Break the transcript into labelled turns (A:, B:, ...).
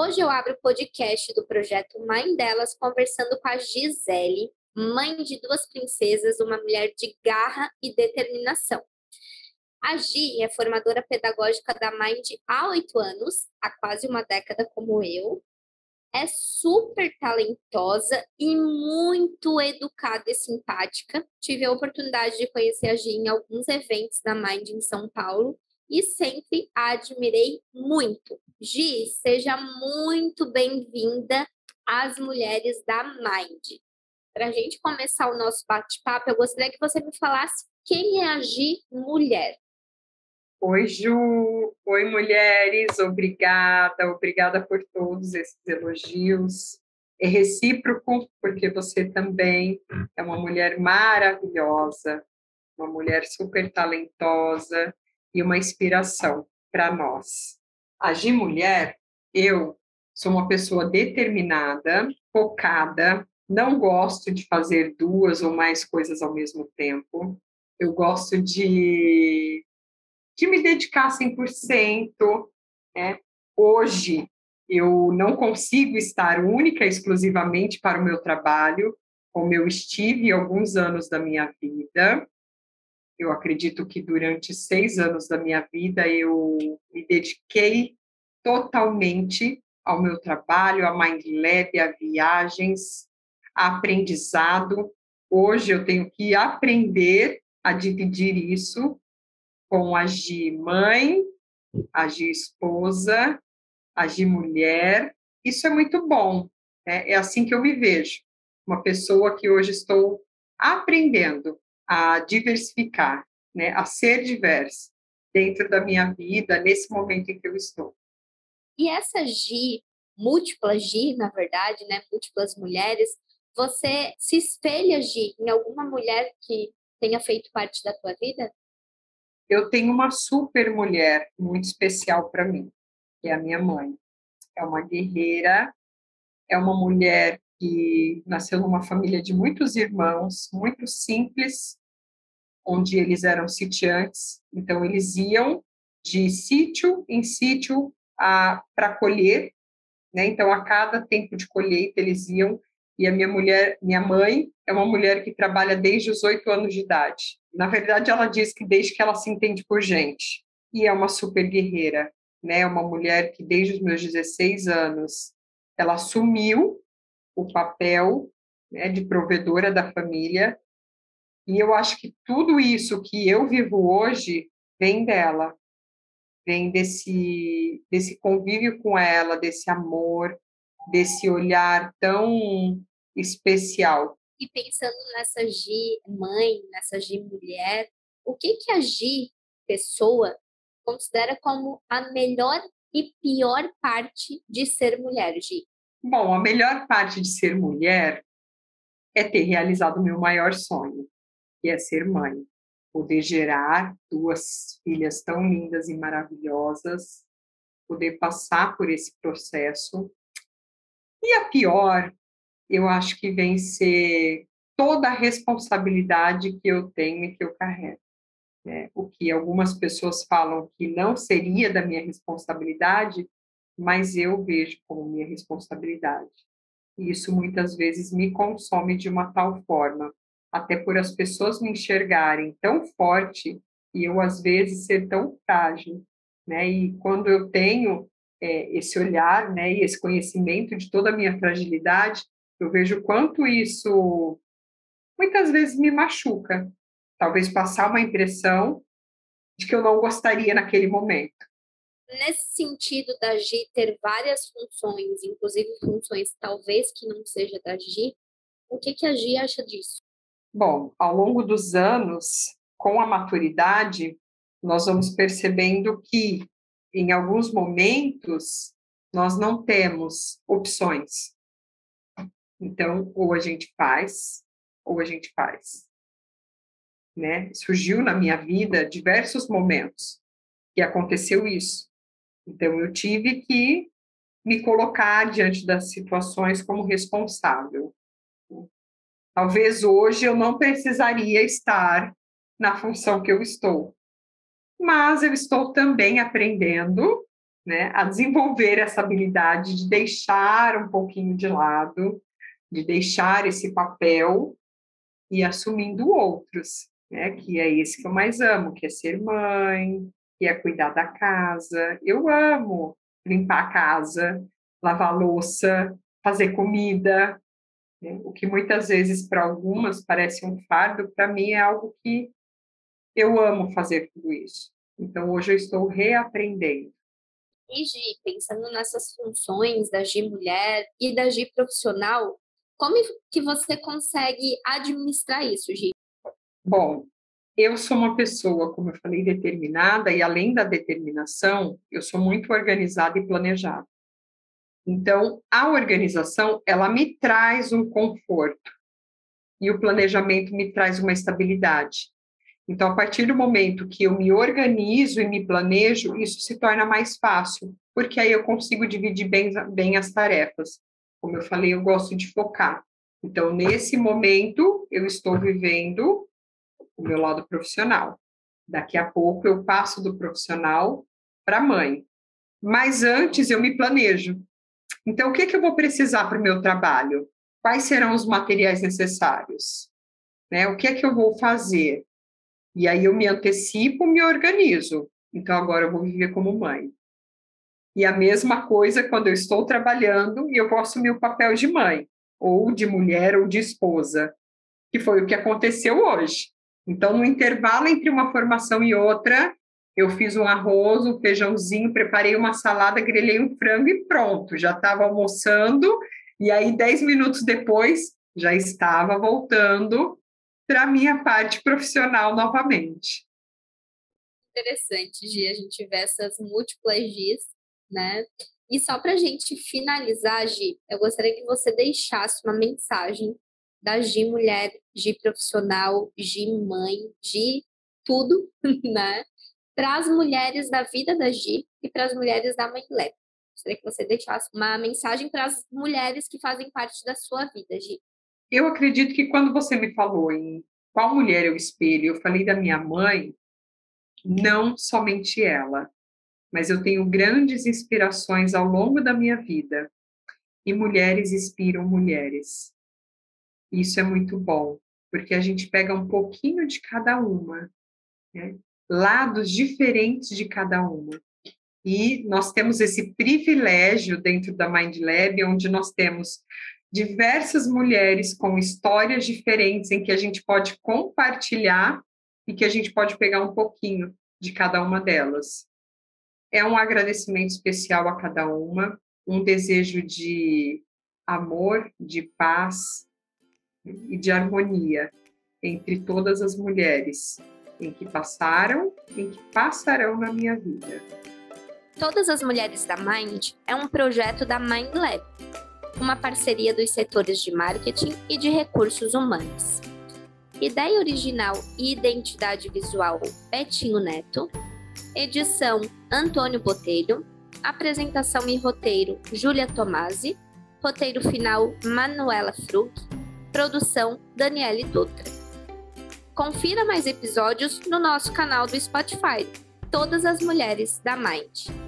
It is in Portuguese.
A: Hoje eu abro o podcast do projeto Mãe Delas conversando com a Gisele, mãe de duas princesas, uma mulher de garra e determinação. A Gi é formadora pedagógica da Mind há oito anos, há quase uma década como eu. É super talentosa e muito educada e simpática. Tive a oportunidade de conhecer a Gi em alguns eventos da Mind em São Paulo e sempre a admirei muito. Gi, seja muito bem-vinda às mulheres da Mind. Para a gente começar o nosso bate-papo, eu gostaria que você me falasse quem é a Gi mulher.
B: Oi, Ju. Oi, mulheres. Obrigada, obrigada por todos esses elogios. É recíproco, porque você também é uma mulher maravilhosa, uma mulher super talentosa e uma inspiração para nós. Agir mulher, eu sou uma pessoa determinada, focada, não gosto de fazer duas ou mais coisas ao mesmo tempo. Eu gosto de de me dedicar 100%. Né? Hoje, eu não consigo estar única exclusivamente para o meu trabalho, como eu estive alguns anos da minha vida. Eu acredito que durante seis anos da minha vida eu me dediquei totalmente ao meu trabalho, a Mind Lab, a viagens, a aprendizado. Hoje eu tenho que aprender a dividir isso com agir mãe, agir esposa, agir mulher. Isso é muito bom. Né? É assim que eu me vejo. Uma pessoa que hoje estou aprendendo a diversificar, né? a ser diversa dentro da minha vida, nesse momento em que eu estou.
A: E essa Gi, múltipla Gi, na verdade, né? múltiplas mulheres, você se espelha, Gi, em alguma mulher que tenha feito parte da tua vida?
B: eu tenho uma super mulher muito especial para mim, que é a minha mãe. É uma guerreira, é uma mulher que nasceu numa família de muitos irmãos, muito simples, onde eles eram sitiantes, então eles iam de sítio em sítio para colher, né? Então a cada tempo de colheita eles iam e a minha mulher, minha mãe, é uma mulher que trabalha desde os oito anos de idade. Na verdade, ela diz que desde que ela se entende por gente. E é uma super guerreira, né? Uma mulher que desde os meus 16 anos ela assumiu o papel né, de provedora da família. E eu acho que tudo isso que eu vivo hoje vem dela, vem desse desse convívio com ela, desse amor, desse olhar tão especial.
A: E pensando nessa Gi mãe, nessa Gi mulher, o que que a Gi pessoa considera como a melhor e pior parte de ser mulher, Gi?
B: Bom, a melhor parte de ser mulher é ter realizado o meu maior sonho, que é ser mãe. Poder gerar duas filhas tão lindas e maravilhosas, poder passar por esse processo. E a pior eu acho que vem ser toda a responsabilidade que eu tenho e que eu carrego. Né? O que algumas pessoas falam que não seria da minha responsabilidade, mas eu vejo como minha responsabilidade. E isso muitas vezes me consome de uma tal forma, até por as pessoas me enxergarem tão forte e eu às vezes ser tão frágil, né? E quando eu tenho é, esse olhar, né, e esse conhecimento de toda a minha fragilidade, eu vejo quanto isso muitas vezes me machuca. Talvez passar uma impressão de que eu não gostaria naquele momento.
A: Nesse sentido da Gi ter várias funções, inclusive funções talvez que não seja da Gi, o que, que a Gi acha disso?
B: Bom, ao longo dos anos, com a maturidade, nós vamos percebendo que, em alguns momentos, nós não temos opções. Então, ou a gente faz, ou a gente faz. Né? Surgiu na minha vida diversos momentos que aconteceu isso. Então, eu tive que me colocar diante das situações como responsável. Talvez hoje eu não precisaria estar na função que eu estou, mas eu estou também aprendendo, né, a desenvolver essa habilidade de deixar um pouquinho de lado, de deixar esse papel e assumindo outros, né, que é esse que eu mais amo, que é ser mãe, que é cuidar da casa. Eu amo limpar a casa, lavar louça, fazer comida, né? o que muitas vezes para algumas parece um fardo, para mim é algo que eu amo fazer tudo isso. Então hoje eu estou reaprendendo.
A: E Gi, pensando nessas funções da Gi mulher e da Gi profissional, como que você consegue administrar isso, Gi?
B: Bom, eu sou uma pessoa, como eu falei, determinada e além da determinação, eu sou muito organizada e planejada. Então, a organização, ela me traz um conforto e o planejamento me traz uma estabilidade. Então, a partir do momento que eu me organizo e me planejo, isso se torna mais fácil, porque aí eu consigo dividir bem, bem as tarefas. Como eu falei, eu gosto de focar. Então, nesse momento, eu estou vivendo meu lado profissional. Daqui a pouco, eu passo do profissional para a mãe. Mas antes, eu me planejo. Então, o que, que eu vou precisar para o meu trabalho? Quais serão os materiais necessários? Né? O que é que eu vou fazer? E aí eu me antecipo, me organizo. Então agora eu vou viver como mãe. E a mesma coisa quando eu estou trabalhando e eu vou assumir o papel de mãe, ou de mulher, ou de esposa, que foi o que aconteceu hoje. Então, no intervalo entre uma formação e outra, eu fiz um arroz, um feijãozinho, preparei uma salada, grelhei um frango e pronto, já estava almoçando. E aí, dez minutos depois, já estava voltando para a minha parte profissional novamente.
A: Interessante, Gi, a gente ver essas múltiplas Gis, né? E só para a gente finalizar, Gi, eu gostaria que você deixasse uma mensagem da Gi mulher, Gi profissional, Gi mãe, Gi tudo, né? Para as mulheres da vida da Gi e para as mulheres da Mãe Lab. Gostaria que você deixasse uma mensagem para as mulheres que fazem parte da sua vida, Gi.
B: Eu acredito que quando você me falou em qual mulher eu espelho, eu falei da minha mãe, não somente ela, mas eu tenho grandes inspirações ao longo da minha vida. E mulheres inspiram mulheres. Isso é muito bom, porque a gente pega um pouquinho de cada uma, né? lados diferentes de cada uma. E nós temos esse privilégio dentro da Mind Lab, onde nós temos diversas mulheres com histórias diferentes em que a gente pode compartilhar e que a gente pode pegar um pouquinho de cada uma delas. É um agradecimento especial a cada uma, um desejo de amor, de paz e de harmonia entre todas as mulheres em que passaram, em que passarão na minha vida.
A: Todas as Mulheres da Mind é um projeto da Mind Lab uma parceria dos setores de marketing e de recursos humanos. Ideia original e identidade visual Betinho Neto. Edição Antônio Botelho. Apresentação e roteiro Júlia Tomasi. Roteiro final Manuela Frug. Produção Daniele Dutra. Confira mais episódios no nosso canal do Spotify. Todas as mulheres da Mind.